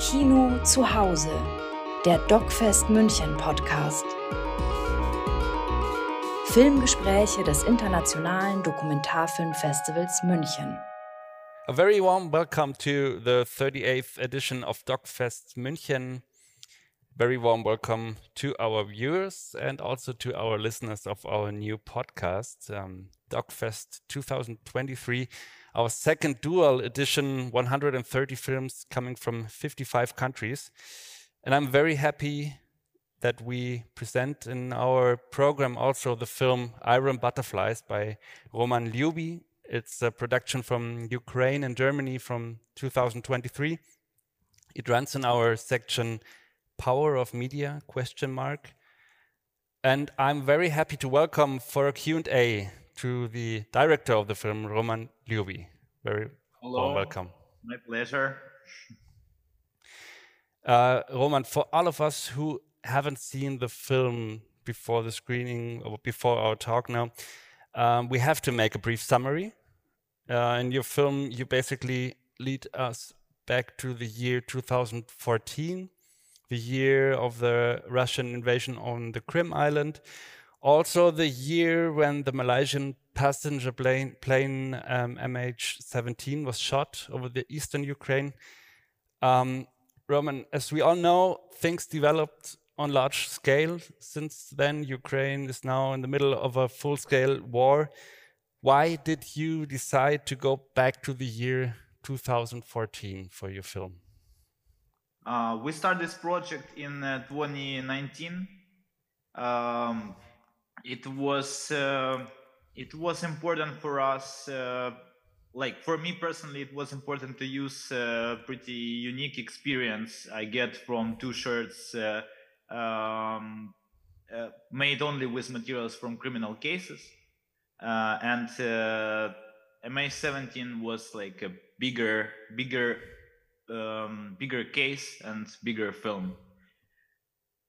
Kino zu Hause, der DocFest München Podcast. Filmgespräche des Internationalen Dokumentarfilmfestivals München. A very warm welcome to the 38th edition of DocFest München. Very warm welcome to our viewers and also to our listeners of our new podcast, um, DocFest 2023 our second dual edition 130 films coming from 55 countries. And I'm very happy that we present in our program also the film Iron Butterflies by Roman Liubyi. It's a production from Ukraine and Germany from 2023. It runs in our section Power of Media question mark. And I'm very happy to welcome for a Q&A to the director of the film, Roman Liubyi. Very Hello. welcome. My pleasure. Uh, Roman, for all of us who haven't seen the film before the screening or before our talk now, um, we have to make a brief summary. Uh, in your film, you basically lead us back to the year 2014, the year of the Russian invasion on the Krim Island, also the year when the Malaysian passenger plane, plane um, MH17 was shot over the eastern Ukraine. Um, Roman, as we all know, things developed on large scale. Since then, Ukraine is now in the middle of a full scale war. Why did you decide to go back to the year 2014 for your film? Uh, we started this project in uh, 2019. Um, it was uh, it was important for us uh, like for me personally it was important to use a pretty unique experience i get from two shirts uh, um, uh, made only with materials from criminal cases. Uh, and uh, mh17 was like a bigger bigger um, bigger case and bigger film.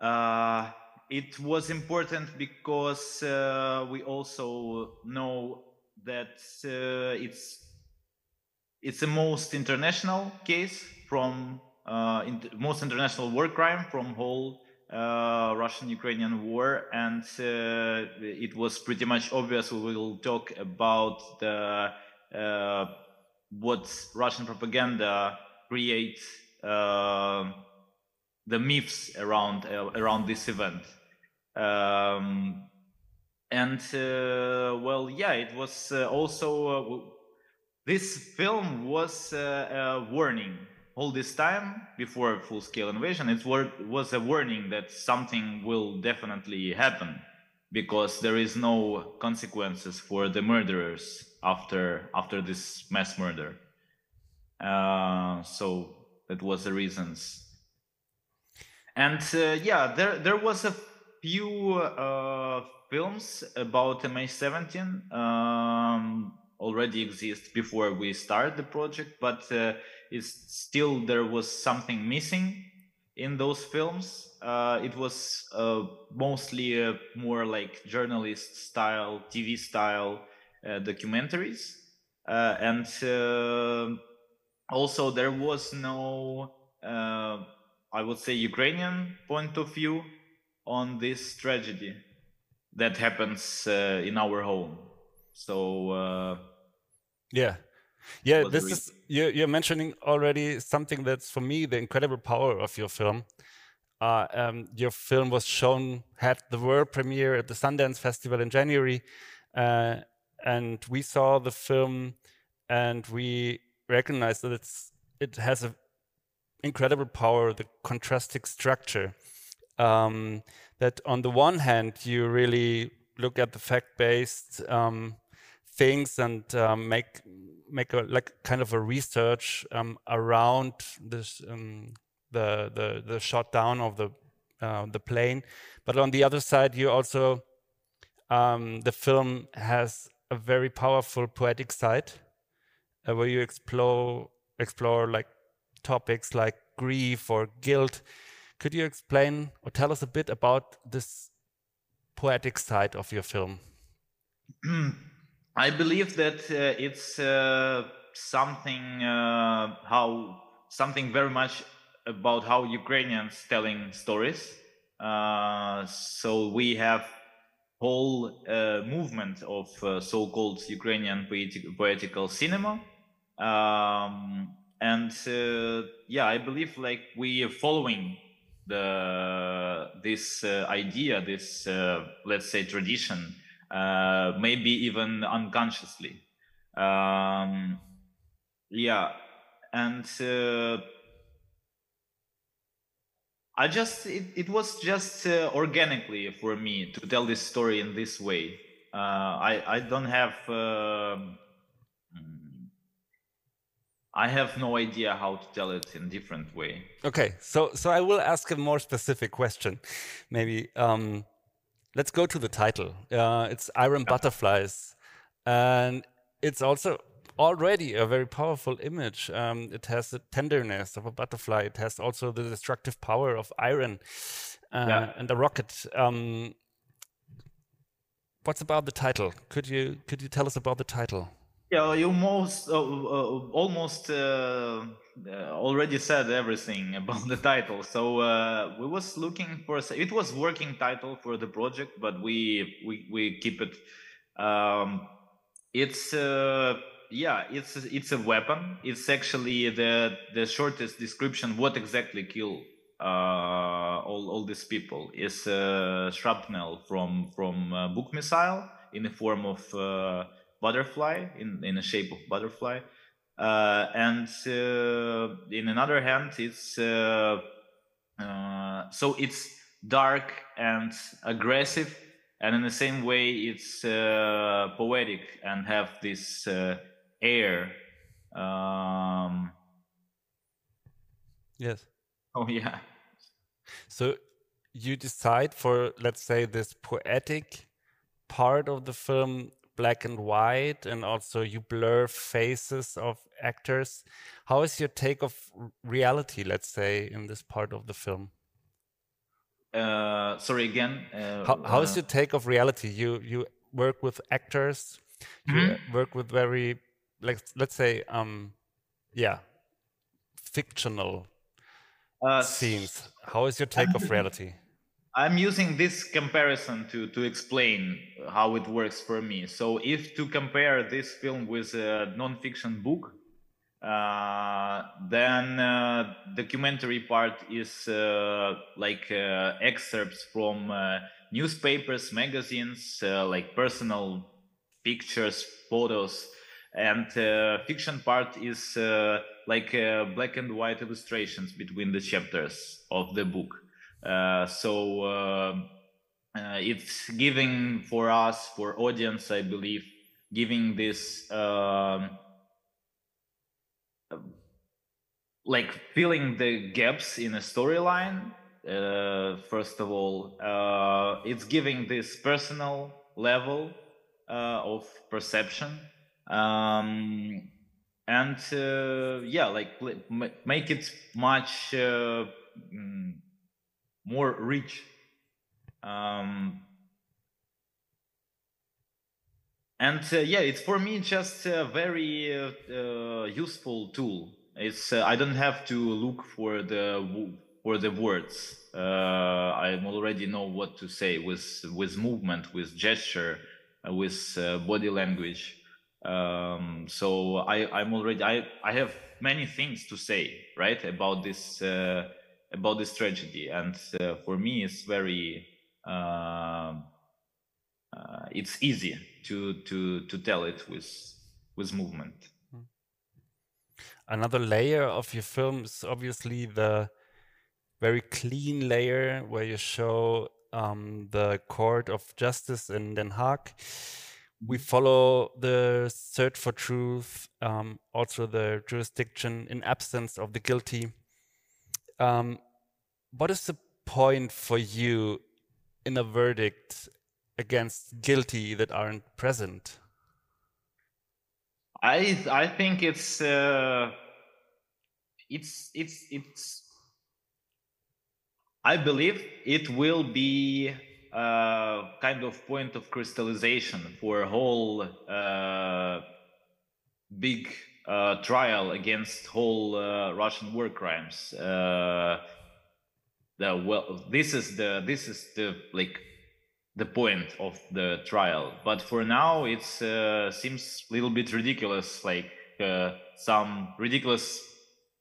Uh, it was important because uh, we also know that uh, it's it's the most international case from uh, in most international war crime from whole uh, Russian-Ukrainian war, and uh, it was pretty much obvious. We will talk about the uh, what Russian propaganda creates the myths around around this event. Um, and uh, well, yeah, it was uh, also uh, this film was a warning all this time before full-scale invasion. It was a warning that something will definitely happen because there is no consequences for the murderers after after this mass murder. Uh, so that was the reasons and uh, yeah, there there was a few uh, films about MH17 um, already exist before we start the project, but uh, it's still there was something missing in those films. Uh, it was uh, mostly more like journalist style, TV style uh, documentaries, and also there was no I would say, Ukrainian point of view on this tragedy that happens uh, in our home. So, uh, yeah. Yeah, this is you're, you're, mentioning already something that's for me the incredible power of your film. Uh, um, your film was shown had the world premiere at the Sundance Festival in January, uh, and we saw the film, and we recognized that it's it has a incredible power, the contrastic structure. Um, that on the one hand, you really look at the fact-based um, things and um, make make a like kind of a research um, around this um, the the the shot down of the uh, the plane, but on the other side, you also um, the film has a very powerful poetic side uh, where you explore explore like topics like grief or guilt. Could you explain or tell us a bit about this poetic side of your film? I believe that uh, it's uh, something uh, how something very much about how Ukrainians telling stories. Uh, so we have whole uh, movement of uh, so-called Ukrainian poetic- poetical cinema. Um, and yeah, I believe like we are following the this uh, idea, this uh, let's say tradition, uh, maybe even unconsciously. Um, yeah, and I just it, it was just uh, organically for me to tell this story in this way. Uh, I I don't have uh, I have no idea how to tell it in different way. Okay, so so I will ask a more specific question. Maybe um, let's go to the title. Uh, it's Iron yeah. Butterflies, and it's also already a very powerful image. Um, it has the tenderness of a butterfly. It has also the destructive power of iron uh, yeah. and a rocket. Um, what's about the title? Could you could you tell us about the title? Yeah, you most uh, uh, almost uh, uh, already said everything about the title. So uh, we was looking for it was working title for the project, but we we we keep it. Um, it's yeah, it's it's a weapon. It's actually the the shortest description. What exactly kill uh, all all these people is uh, shrapnel from from uh, Buk missile in the form of uh, butterfly in in the shape of butterfly, uh, and uh, in another hand, it's uh, uh, so it's dark and aggressive, and in the same way, it's uh, poetic and have this uh, air. Um, yes. Oh yeah. So you decide for let's say this poetic part of the film black and white and also you blur faces of actors. How is your take of reality let's say in this part of the film? Uh, sorry again uh, how, how is uh, your take of reality? You you work with actors. You mm -hmm. work with very like let's say um yeah fictional uh, scenes. how is your take of reality i'm using this comparison to to explain how it works for me. So if to compare this film with a non-fiction book uh, then uh, documentary part is uh, like uh, excerpts from uh, newspapers magazines uh, like personal pictures photos and fiction part is like black and white illustrations between the chapters of the book so uh, uh, it's giving for us for audience i believe giving this um, like filling the gaps in a storyline first of all it's giving this personal level of perception um, and uh, yeah, like make it much uh, mm, more rich. Um, and uh, yeah, it's for me just a very uh, uh, useful tool. It's uh, I don't have to look for the for the words. I already know what to say with with movement, with gesture, with body language. Um, so I, I'm already I, I have many things to say right about this uh, about this tragedy, and uh, for me it's very uh, uh it's easy to to to tell it with with movement. Hmm. Another layer of your film is obviously the very clean layer where you show um, the court of justice in Den Haag we follow the search for truth, um, also the jurisdiction in absence of the guilty. Um, what is the point for you in a verdict against guilty that aren't present? I I think it's uh, it's it's it's. I believe it will be a kind of point of crystallization for a whole uh, big uh, trial against whole uh, Russian war crimes. Uh, the well, this is the this is the like the point of the trial. But for now, it uh, seems a little bit ridiculous, like uh, some ridiculous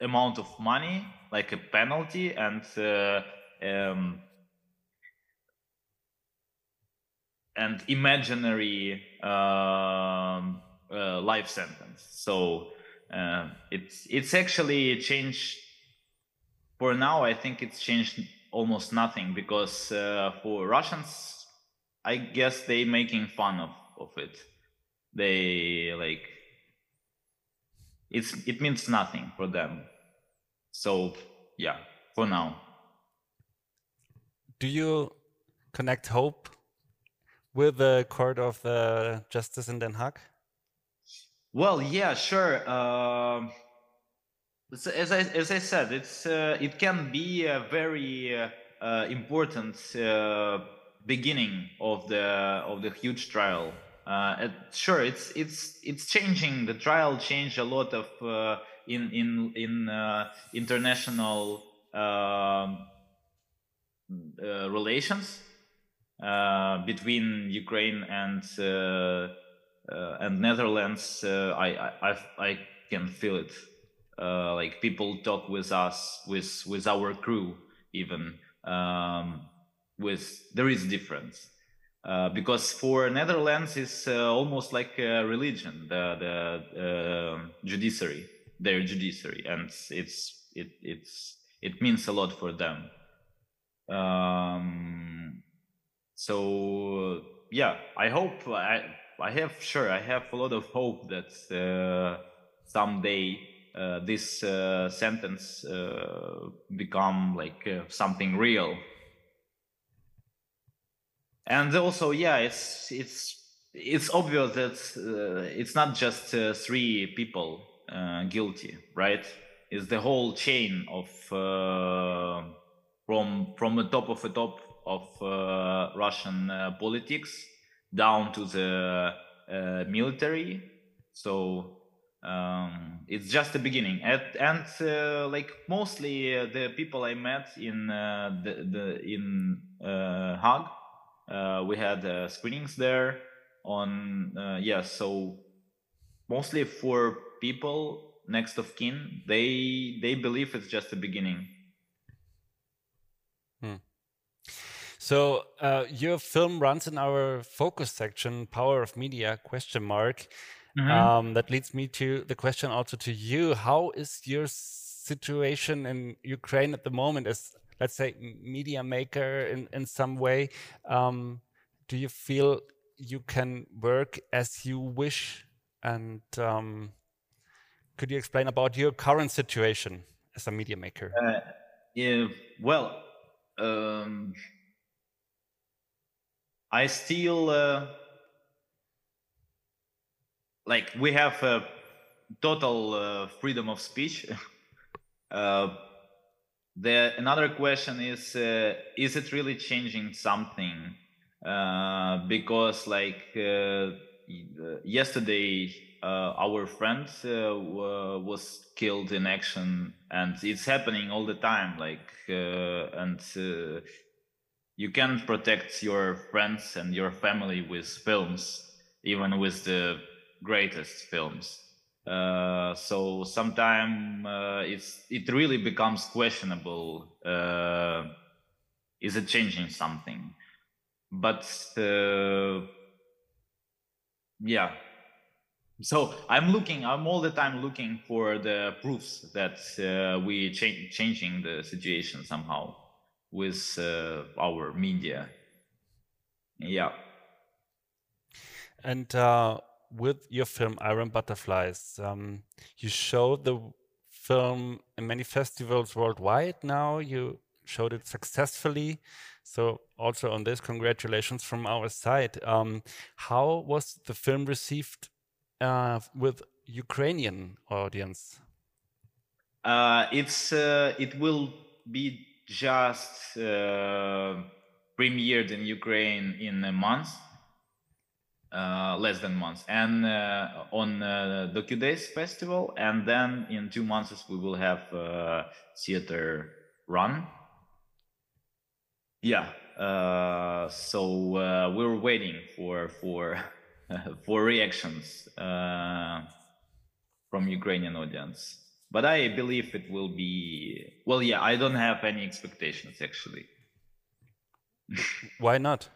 amount of money, like a penalty, and uh, um, and imaginary um, uh, life sentence. So uh, it's it's actually changed. For now, I think it's changed almost nothing because uh, for Russians, I guess they making fun of of it. They like it's it means nothing for them. So yeah, for now. Do you connect hope with the Court of uh, Justice in Den Haag? Well, yeah, sure. Uh, as I as I said, it's uh, it can be a very uh, uh important uh, beginning of the of the huge trial. Uh, it, sure, it's it's it's changing. The trial changed a lot of in in in international um, relations between Ukraine and uh, and Netherlands, uh, I, I I can feel it. Uh, like people talk with us, with with our crew, even um, with there is difference. Uh, because for Netherlands it's uh, almost like a religion, the the uh, judiciary, their judiciary, and it's it it's it means a lot for them. Um, so yeah, I hope I I have sure I have a lot of hope that uh, someday uh, this uh, sentence uh, become like uh, something real. And also, yeah, it's it's it's obvious that uh, it's not just three people guilty, right? It's the whole chain of from from the top of the top of Russian politics down to the uh, military. So um, it's just the beginning. And, and uh, like mostly uh, the people I met in uh, the, the in uh, Hague, we had screenings there on yeah. So mostly for people next of kin, they they believe it's just the beginning. So uh, your film runs in our focus section, Power of Media question mark. Mm -hmm. um, that leads me to the question also to you. How is your situation in Ukraine at the moment as, let's say, media maker in, in some way? Um, do you feel you can work as you wish? And um, could you explain about your current situation as a media maker? Uh, yeah, well, um, I still uh, like we have a total uh, freedom of speech. uh, the another question is uh, is it really changing something? Uh, because like yesterday our friend was killed in action and it's happening all the time like and you can protect your friends and your family with films, even with the greatest films. Uh, so sometimes uh, it's it really becomes questionable. Uh, is it changing something? But uh, yeah. So I'm looking. I'm all the time looking for the proofs that uh, we cha- changing the situation somehow with uh, our media. Yeah. And uh, with your film Iron Butterflies, um, you showed the film in many festivals worldwide now. You showed it successfully. So also on this, congratulations from our side. Um, how was the film received uh, with Ukrainian audience? Uh, it's uh, it will be just uh, premiered in Ukraine in a month. uh, less than months, and uh, on uh, Docudays festival, and then in two months we will have uh, theater run. Yeah, uh, so we're waiting for for for reactions from Ukrainian audience, but I believe it will be well. Yeah, I don't have any expectations actually. Why not?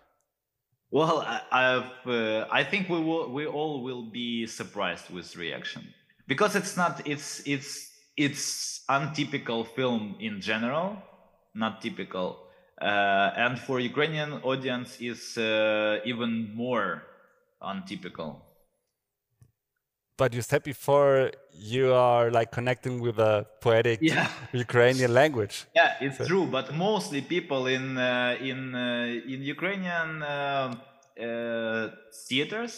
Well, I, I've, uh, I think we will, we all will be surprised with reaction because it's not, it's, it's, it's untypical film in general, not typical, uh, and for Ukrainian audience is uh, even more untypical. But you said before you are like connecting with a poetic Yeah. Ukrainian language. Yeah, it's true, but mostly people in uh, in uh, in Ukrainian uh, uh, theaters,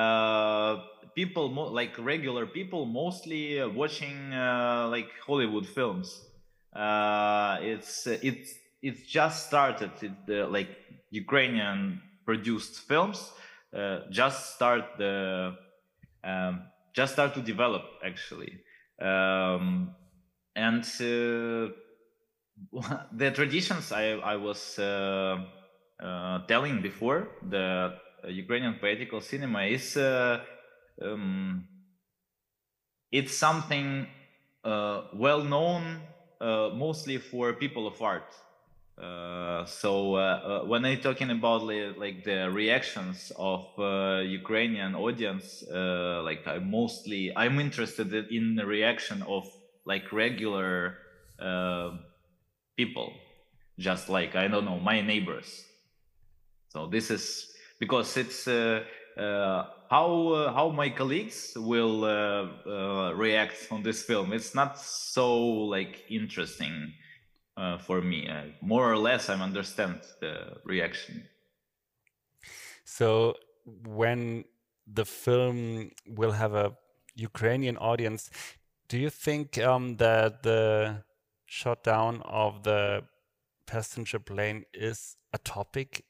uh, people mo- like regular people, mostly watching uh, like Hollywood films. Uh, it's it's it's just started. It, uh, like Ukrainian produced films uh, just start the um, just start to develop actually. Um, and uh, the traditions I, I was uh, uh, telling before, the Ukrainian poetical cinema is uh, um, it's something uh, well known uh, mostly for people of art. Uh, so uh, uh, when I'm talking about like the reactions of uh, Ukrainian audience, uh, like I mostly I'm interested in the reaction of like regular people, just like I don't know my neighbors. So this is because it's how how my colleagues will react on this film. It's not so like interesting uh, for me. More or less, I understand the reaction. So when the film will have a Ukrainian audience, do you think um, that the shutdown of the passenger plane is a topic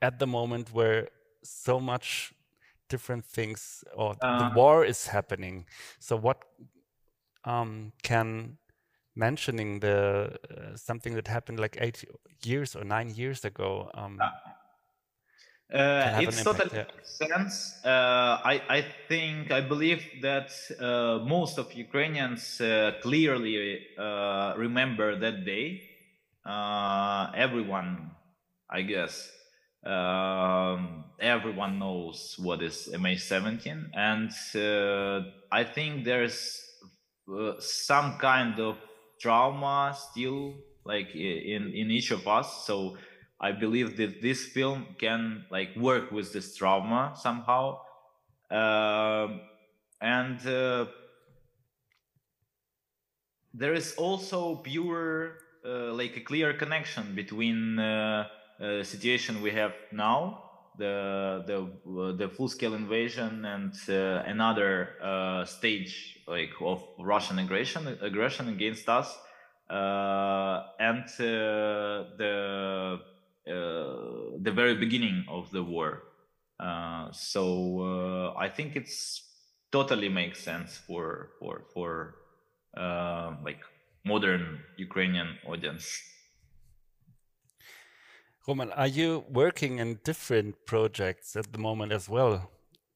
at the moment where so much different things or the Uh, war is happening? So what um, can mentioning the uh, something that happened like eight years or nine years ago um, Uh, have it's totally yeah. sense. Uh, I I think I believe that uh, most of Ukrainians uh, clearly uh, remember that day. Uh, everyone, I guess, um, everyone knows what is MH17, and uh, I think there's uh, some kind of trauma still, like in in each of us. So I believe that this film can like work with this trauma somehow, um, and uh, there is also pure uh, like a clear connection between uh, uh, situation we have now, the the uh, the full scale invasion, and uh, another uh, stage like of Russian aggression aggression against us, uh, and uh, the uh, the very beginning of the war. So I think it's totally makes sense for for for like modern Ukrainian audience. Roman, are you working in different projects at the moment as well?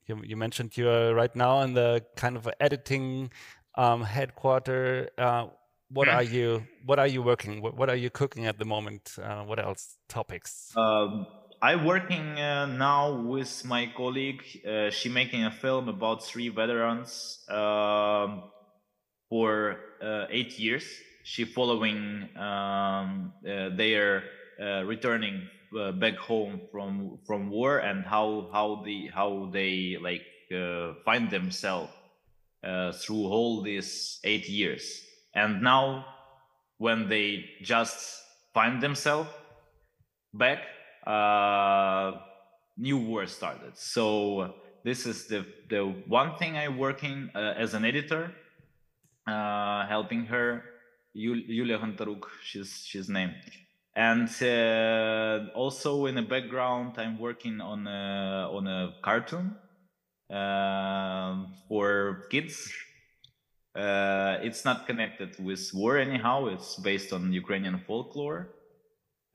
You, you mentioned you are right now in the kind of editing um, headquarter. Uh, what are you What are you working? What, what are you cooking at the moment? Uh, what else topics? Um, I'm working uh, now with my colleague. Uh, she making a film about three veterans um, for uh, eight years. She following um, uh, their returning uh, back home from from war and how how the how they like uh, find themselves uh, through all these eight years. And now, when they just find themselves back, uh, new war started. So this is the the one thing I'm working uh, as an editor, uh, helping her, Yul- Yulia Gontaruk, she's she's name. And uh, also in the background i'm working on a, on a cartoon uh, for kids. Uh, it's not connected with war anyhow. It's based on ukrainian folklore.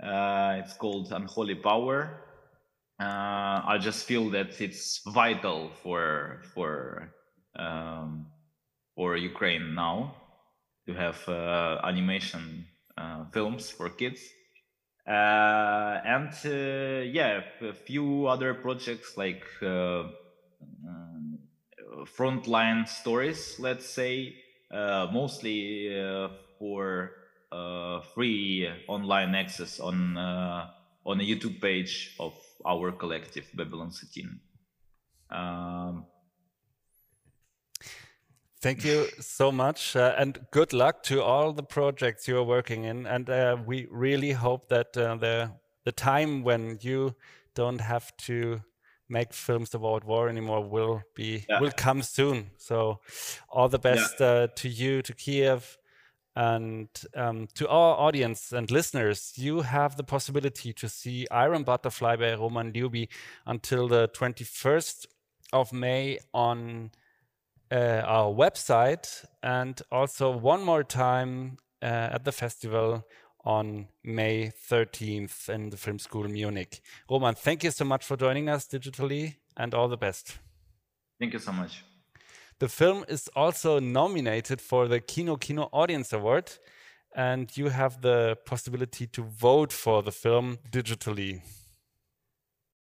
Uh, it's called unholy power. Uh, i just feel that it's vital for for um, for ukraine now to have uh, animation films for kids and uh, yeah, a few other projects like uh, um, frontline stories, let's say, mostly for free online access on on a YouTube page of our collective Babylon'13. Um, Thank you so much, uh, and good luck to all the projects you are working in. And uh, we really hope that uh, the the time when you don't have to make films about war anymore will be yeah. will come soon. So, all the best yeah. Uh, to you, to Kiev, and um, to our audience and listeners. You have the possibility to see Iron Butterfly by Roman Liubyi until the twenty first of May on uh, our website and also one more time uh, at the festival on May 13th in the Film School Munich. Roman, thank you so much for joining us digitally and all the best. Thank you so much. The film is also nominated for the Kino Kino Audience Award, and you have the possibility to vote for the film digitally.